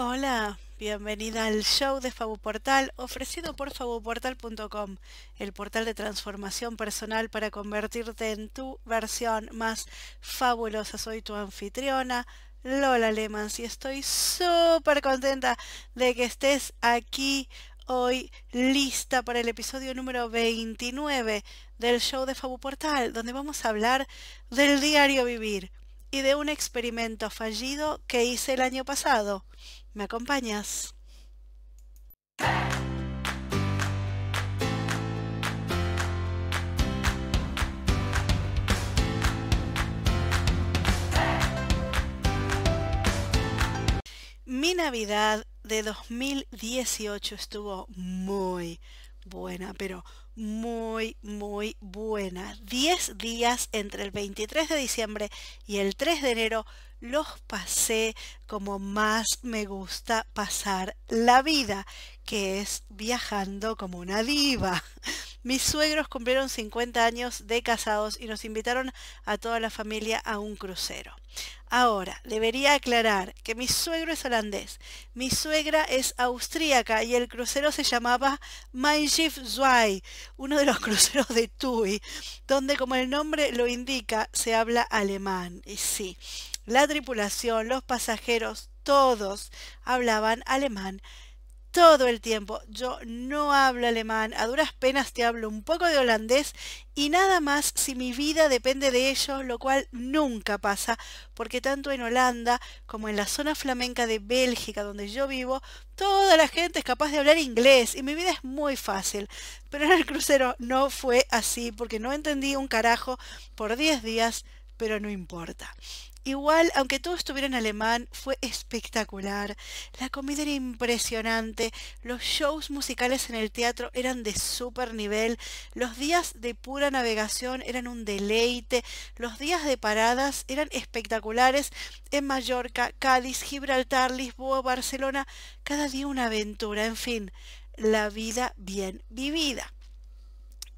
Hola, bienvenida al show de Fabuportal ofrecido por fabuportal.com, el portal de transformación personal para convertirte en tu versión más fabulosa. Soy tu anfitriona, Lola Lemans, y estoy súper contenta de que estés aquí hoy lista para el episodio número 29 del show de Fabuportal, donde vamos a hablar del diario vivir y de un experimento fallido que hice el año pasado. ¿Me acompañas? Mi Navidad de 2018 estuvo muy buena, pero muy, muy buena. 10 días entre el 23 de diciembre y el 3 de enero los pasé como más me gusta pasar la vida, que es viajando como una diva. Mis suegros cumplieron 50 años de casados y nos invitaron a toda la familia a un crucero. Ahora, debería aclarar que mi suegro es holandés, mi suegra es austríaca y el crucero se llamaba Mein Schiff Zwei, uno de los cruceros de TUI, donde como el nombre lo indica, se habla alemán. Y sí, la tripulación, los pasajeros, todos hablaban alemán todo el tiempo. Yo no hablo alemán, a duras penas te hablo un poco de holandés y nada más si mi vida depende de ellos, lo cual nunca pasa, porque tanto en Holanda como en la zona flamenca de Bélgica donde yo vivo, toda la gente es capaz de hablar inglés y mi vida es muy fácil. Pero en el crucero no fue así porque no entendí un carajo por 10 días, pero no importa. Igual, aunque todo estuviera en alemán, fue espectacular. La comida era impresionante, los shows musicales en el teatro eran de súper nivel, los días de pura navegación eran un deleite, los días de paradas eran espectaculares. En Mallorca, Cádiz, Gibraltar, Lisboa, Barcelona, cada día una aventura, en fin, la vida bien vivida.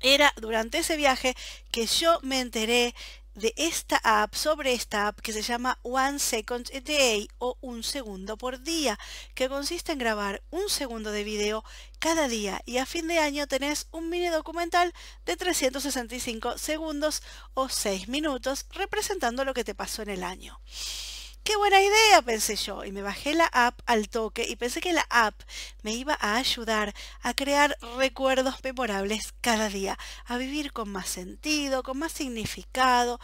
Era durante ese viaje que yo me enteré de esta app, sobre esta app que se llama One Second a Day o un segundo por día, que consiste en grabar un segundo de video cada día y a fin de año tenés un mini documental de 365 segundos o 6 minutos representando lo que te pasó en el año. Qué buena idea, pensé yo, y me bajé la app al toque y pensé que la app me iba a ayudar a crear recuerdos memorables cada día, a vivir con más sentido, con más significado,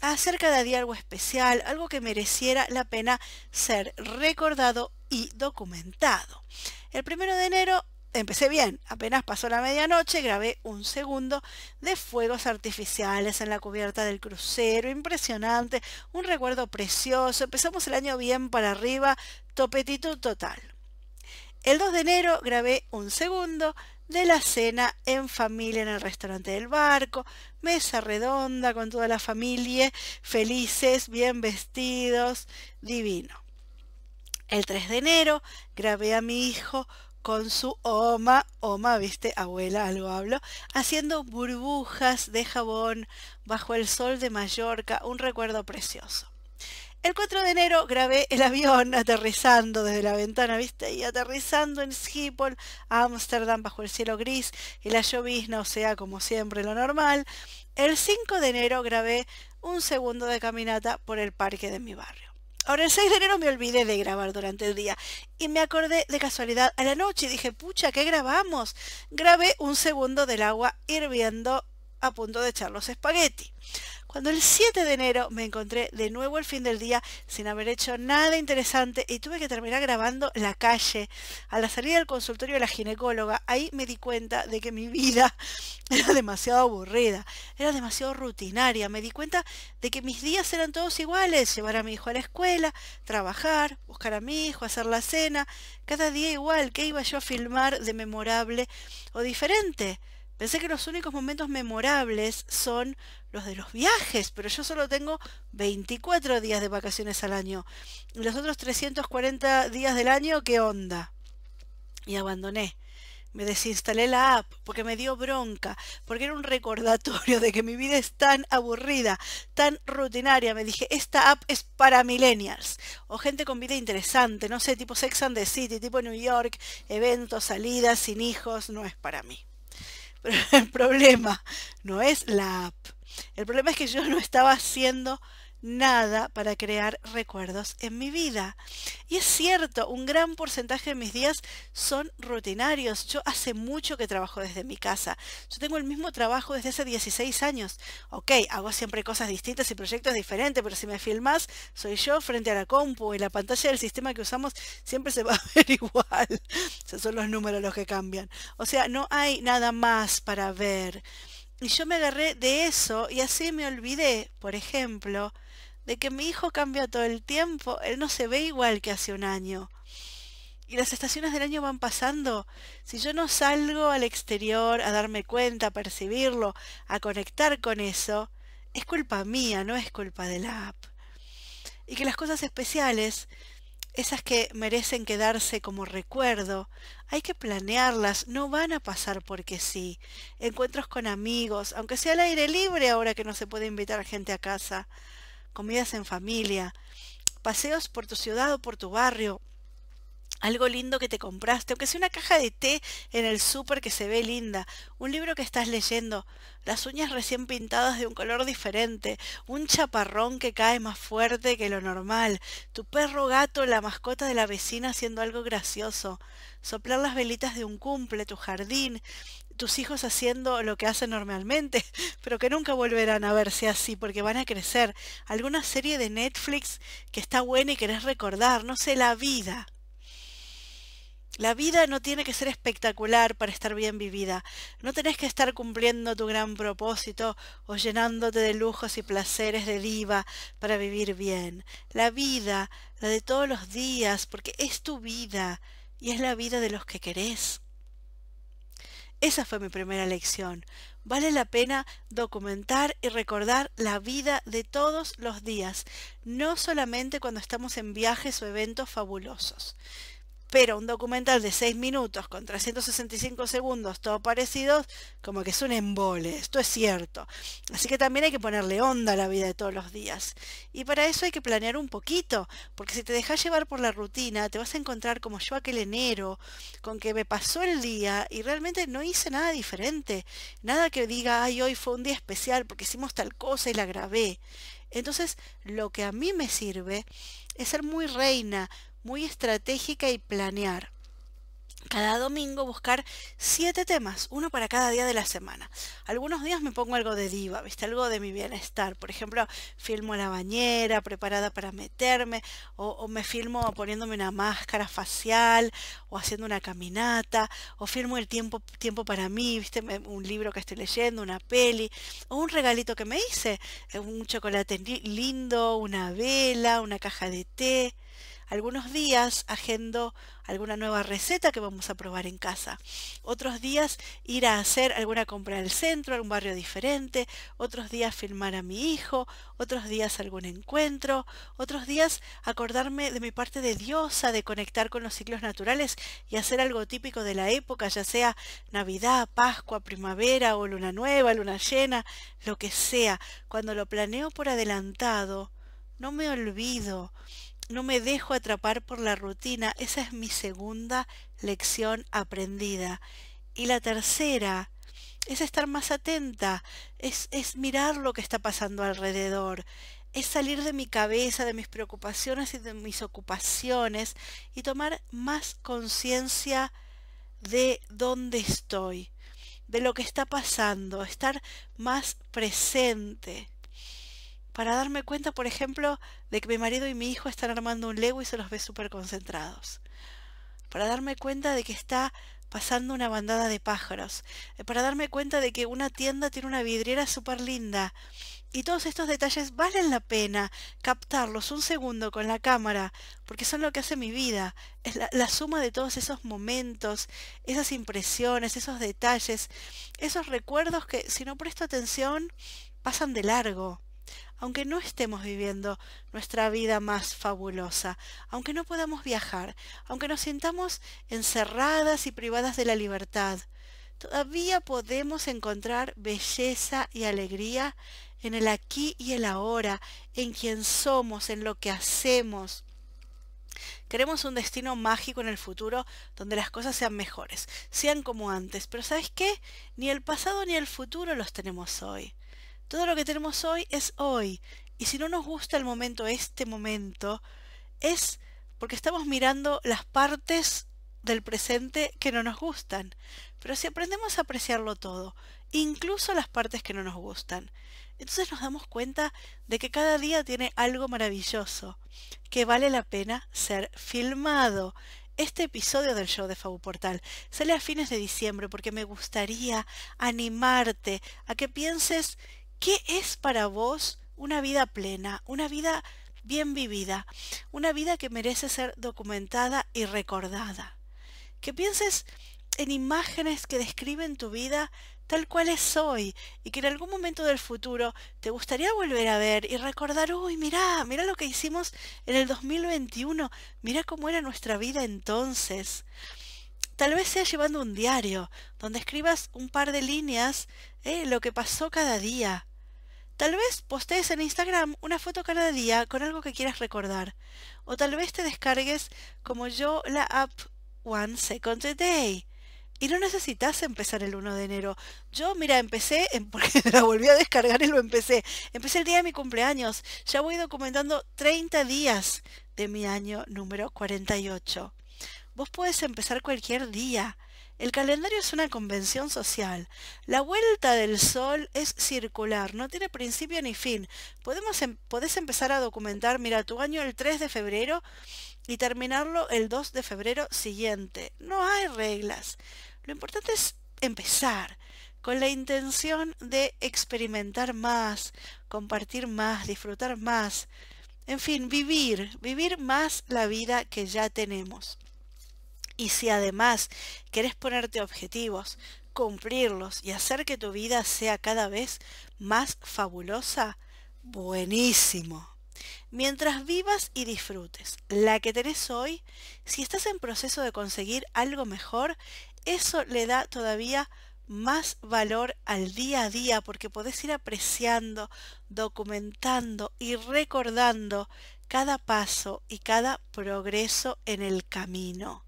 a hacer cada día algo especial, algo que mereciera la pena ser recordado y documentado. El primero de enero empecé bien. Apenas pasó la medianoche, grabé un segundo de fuegos artificiales en la cubierta del crucero. Impresionante, un recuerdo precioso. Empezamos el año bien para arriba, topetitud total. El 2 de enero grabé un segundo de la cena en familia en el restaurante del barco, mesa redonda con toda la familia, felices, bien vestidos, divino. El 3 de enero grabé a mi hijo con su oma, oma, viste, abuela, algo hablo, haciendo burbujas de jabón bajo el sol de Mallorca, un recuerdo precioso. El 4 de enero grabé el avión aterrizando desde la ventana, viste, y aterrizando en Schiphol, Ámsterdam, bajo el cielo gris y la llovizna, o sea, como siempre, lo normal. El 5 de enero grabé un segundo de caminata por el parque de mi barrio. Ahora el 6 de enero me olvidé de grabar durante el día y me acordé de casualidad a la noche y dije, pucha, ¿qué grabamos? Grabé un segundo del agua hirviendo a punto de echar los espagueti. Cuando el 7 de enero me encontré de nuevo el fin del día sin haber hecho nada interesante y tuve que terminar grabando la calle. A la salida del consultorio de la ginecóloga, ahí me di cuenta de que mi vida era demasiado aburrida, era demasiado rutinaria. Me di cuenta de que mis días eran todos iguales, llevar a mi hijo a la escuela, trabajar, buscar a mi hijo, hacer la cena, cada día igual. ¿Qué iba yo a filmar de memorable o diferente? Pensé que los únicos momentos memorables son los de los viajes, pero yo solo tengo 24 días de vacaciones al año. Y los otros 340 días del año, ¿qué onda? Y abandoné. me desinstalé la app porque me dio bronca, porque era un recordatorio de que mi vida es tan aburrida, tan rutinaria. Me dije, esta app es para millennials o gente con vida interesante, no sé, tipo Sex and the City, tipo New York, eventos, salidas, sin hijos, no es para mí. El problema no es la app. El problema es que yo no estaba haciendo nada para crear recuerdos en mi vida. Y es cierto, un gran porcentaje de mis días son rutinarios. Yo hace mucho que trabajo desde mi casa. Yo tengo el mismo trabajo desde hace 16 años. Ok, hago siempre cosas distintas y proyectos diferentes, pero si me filmas, soy yo frente a la compu y la pantalla del sistema que usamos siempre se va a ver igual. Son los números los que cambian. O sea, no hay nada más para ver. Y yo me agarré de eso y así me olvidé, por ejemplo, de que mi hijo cambia todo el tiempo, él no se ve igual que hace un año. Y las estaciones del año van pasando. Si yo no salgo al exterior a darme cuenta, a percibirlo, a conectar con eso, es culpa mía, no es culpa de la app. Y que las cosas especiales, esas que merecen quedarse como recuerdo, hay que planearlas, no van a pasar porque sí. Encuentros con amigos, aunque sea al aire libre ahora que no se puede invitar gente a casa comidas en familia, paseos por tu ciudad o por tu barrio, algo lindo que te compraste, aunque sea una caja de té en el súper que se ve linda, un libro que estás leyendo, las uñas recién pintadas de un color diferente, un chaparrón que cae más fuerte que lo normal, tu perro gato, la mascota de la vecina haciendo algo gracioso, soplar las velitas de un cumple, tu jardín, tus hijos haciendo lo que hacen normalmente, pero que nunca volverán a verse así porque van a crecer. Alguna serie de Netflix que está buena y querés recordar, no sé, la vida. La vida no tiene que ser espectacular para estar bien vivida. No tenés que estar cumpliendo tu gran propósito o llenándote de lujos y placeres de diva para vivir bien. La vida, la de todos los días, porque es tu vida y es la vida de los que querés. Esa fue mi primera lección. Vale la pena documentar y recordar la vida de todos los días, no solamente cuando estamos en viajes o eventos fabulosos. Pero un documental de 6 minutos con 365 segundos, todo parecidos, como que es un embole, esto es cierto. Así que también hay que ponerle onda a la vida de todos los días. Y para eso hay que planear un poquito, porque si te dejas llevar por la rutina, te vas a encontrar como yo aquel enero, con que me pasó el día y realmente no hice nada diferente. Nada que diga, ay, hoy fue un día especial porque hicimos tal cosa y la grabé. Entonces, lo que a mí me sirve es ser muy reina, muy estratégica y planear cada domingo buscar siete temas, uno para cada día de la semana. Algunos días me pongo algo de diva, ¿viste? Algo de mi bienestar. Por ejemplo, filmo la bañera preparada para meterme, o, me filmo poniéndome una máscara facial, o haciendo una caminata, o filmo el tiempo, tiempo para mí, ¿viste? Un libro que estoy leyendo, una peli, o un regalito que me hice, un chocolate lindo, una vela, una caja de té. Algunos días agendo alguna nueva receta que vamos a probar en casa. Otros días ir a hacer alguna compra al centro, algún barrio diferente. Otros días filmar a mi hijo. Otros días algún encuentro. Otros días acordarme de mi parte de diosa, de conectar con los ciclos naturales y hacer algo típico de la época, ya sea Navidad, Pascua, primavera o luna nueva, luna llena, lo que sea. Cuando lo planeo por adelantado, no me olvido no me dejo atrapar por la rutina. Esa es mi segunda lección aprendida. Y la tercera es estar más atenta, es, es mirar lo que está pasando alrededor, es salir de mi cabeza, de mis preocupaciones y de mis ocupaciones y tomar más conciencia de dónde estoy, de lo que está pasando, estar más presente para darme cuenta, por ejemplo, de que mi marido y mi hijo están armando un Lego y se los ve súper concentrados. Para darme cuenta de que está pasando una bandada de pájaros. Eh, para darme cuenta de que una tienda tiene una vidriera súper linda. Y todos estos detalles valen la pena captarlos un segundo con la cámara, porque son lo que hace mi vida. Es la, la, suma de todos esos momentos, esas impresiones, esos detalles, esos recuerdos que si no presto atención pasan de largo aunque no estemos viviendo nuestra vida más fabulosa, aunque no podamos viajar, aunque nos sintamos encerradas y privadas de la libertad, todavía podemos encontrar belleza y alegría en el aquí y el ahora, en quien somos, en lo que hacemos. Queremos un destino mágico en el futuro donde las cosas sean mejores, sean como antes, pero ¿sabes qué? Ni el pasado ni el futuro los tenemos hoy. Todo lo que tenemos hoy es hoy. Y si no nos gusta el momento, este momento, es porque estamos mirando las partes del presente que no nos gustan. Pero si aprendemos a apreciarlo todo, incluso las partes que no nos gustan, entonces nos damos cuenta de que cada día tiene algo maravilloso, que vale la pena ser filmado. Este episodio del show de Fabu Portal sale a fines de diciembre porque me gustaría animarte a que pienses ¿Qué es para vos una vida plena, una vida bien vivida, una vida que merece ser documentada y recordada? Que pienses en imágenes que describen tu vida tal cual es hoy y que en algún momento del futuro te gustaría volver a ver y recordar, uy, mirá, mirá lo que hicimos en el 2021, mirá cómo era nuestra vida entonces. Tal vez sea llevando un diario, donde escribas un par de líneas, eh, lo que pasó cada día. Tal vez postees en Instagram una foto cada día con algo que quieras recordar. O tal vez te descargues, como yo, la app One Second a Day. Y no necesitas empezar el 1 de enero. Yo, mira, empecé, porque la volví a descargar y lo empecé. Empecé el día de mi cumpleaños. Ya voy documentando 30 días de mi año número 48. Vos puedes empezar cualquier día. El calendario es una convención social. La vuelta del sol es circular, no tiene principio ni fin. Podemos em, podés empezar a documentar, mira, tu año el 3 de febrero y terminarlo el 2 de febrero siguiente. No hay reglas. Lo importante es empezar con la intención de experimentar más, compartir más, disfrutar más. En fin, vivir, vivir más la vida que ya tenemos. Y si además querés ponerte objetivos, cumplirlos y hacer que tu vida sea cada vez más fabulosa, buenísimo. Mientras vivas y disfrutes la que tenés hoy, si estás en proceso de conseguir algo mejor, eso le da todavía más valor al día a día porque podés ir apreciando, documentando y recordando cada paso y cada progreso en el camino.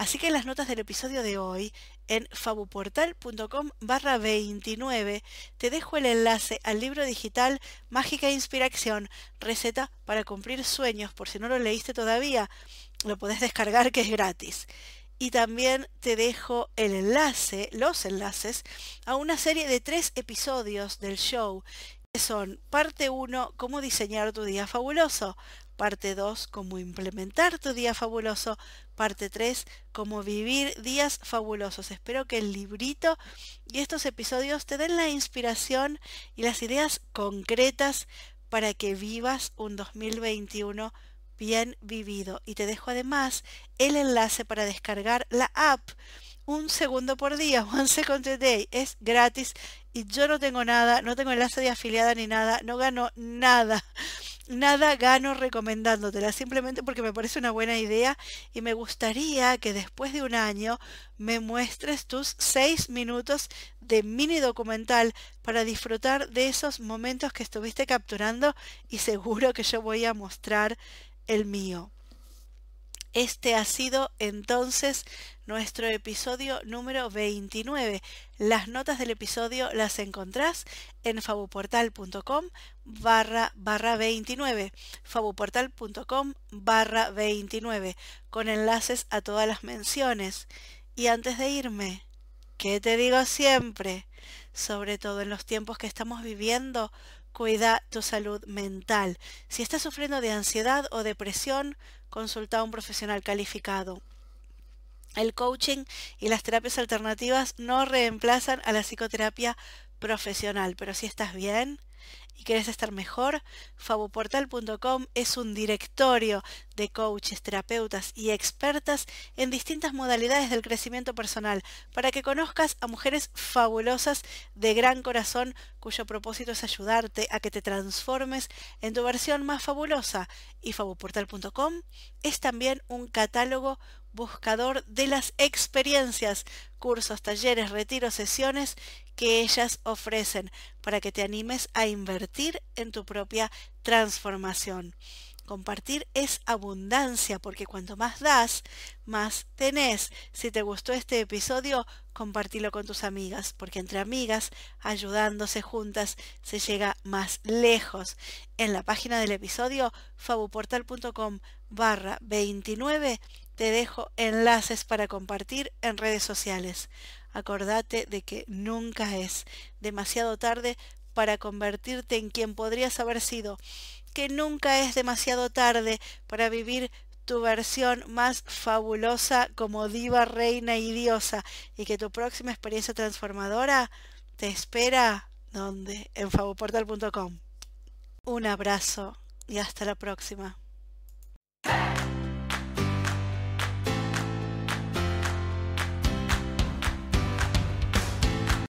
Así que en las notas del episodio de hoy, en fabuportal.com barra 29, te dejo el enlace al libro digital Mágica Inspiración, receta para cumplir sueños, por si no lo leíste todavía, lo podés descargar que es gratis. Y también te dejo el enlace, los enlaces, a una serie de tres episodios del show que son parte 1, cómo diseñar tu día fabuloso, Parte 2, cómo implementar tu día fabuloso. Parte 3, cómo vivir días fabulosos. Espero que el librito y estos episodios te den la inspiración y las ideas concretas para que vivas un 2021 bien vivido. Y te dejo además el enlace para descargar la app un segundo por día, one second a day, es gratis y yo no tengo nada, no tengo enlace de afiliada ni nada, no gano nada nada gano recomendándotela, simplemente porque me parece una buena idea y me gustaría que después de un año me muestres tus seis minutos de mini documental para disfrutar de esos momentos que estuviste capturando y seguro que yo voy a mostrar el mío. Este ha sido entonces nuestro episodio número 29. Las notas del episodio las encontrás en fabuportal.com barra barra 29. fabuportal.com barra 29 con enlaces a todas las menciones. Y antes de irme, ¿qué te digo siempre? Sobre todo en los tiempos que estamos viviendo, cuida tu salud mental. Si estás sufriendo de ansiedad o depresión, consulta a un profesional calificado. El coaching y las terapias alternativas no reemplazan a la psicoterapia profesional, pero si estás bien, y querés estar mejor, fabuportal.com es un directorio de coaches, terapeutas y expertas en distintas modalidades del crecimiento personal para que conozcas a mujeres fabulosas de gran corazón cuyo propósito es ayudarte a que te transformes en tu versión más fabulosa. Y fabuportal.com es también un catálogo buscador de las experiencias, cursos, talleres, retiros, sesiones que ellas ofrecen para que te animes a invertir en tu propia transformación. Compartir es abundancia porque cuanto más das, más tenés. Si te gustó este episodio, compartilo con tus amigas, porque entre amigas, ayudándose juntas, se llega más lejos. En la página del episodio, fabuportal.com barra 29, te dejo enlaces para compartir en redes sociales. Acordate de que nunca es demasiado tarde para convertirte en quien podrías haber sido, que nunca es demasiado tarde para vivir tu versión más fabulosa como diva, reina y diosa, y que tu próxima experiencia transformadora te espera donde en fabuportal.com. Un abrazo y hasta la próxima.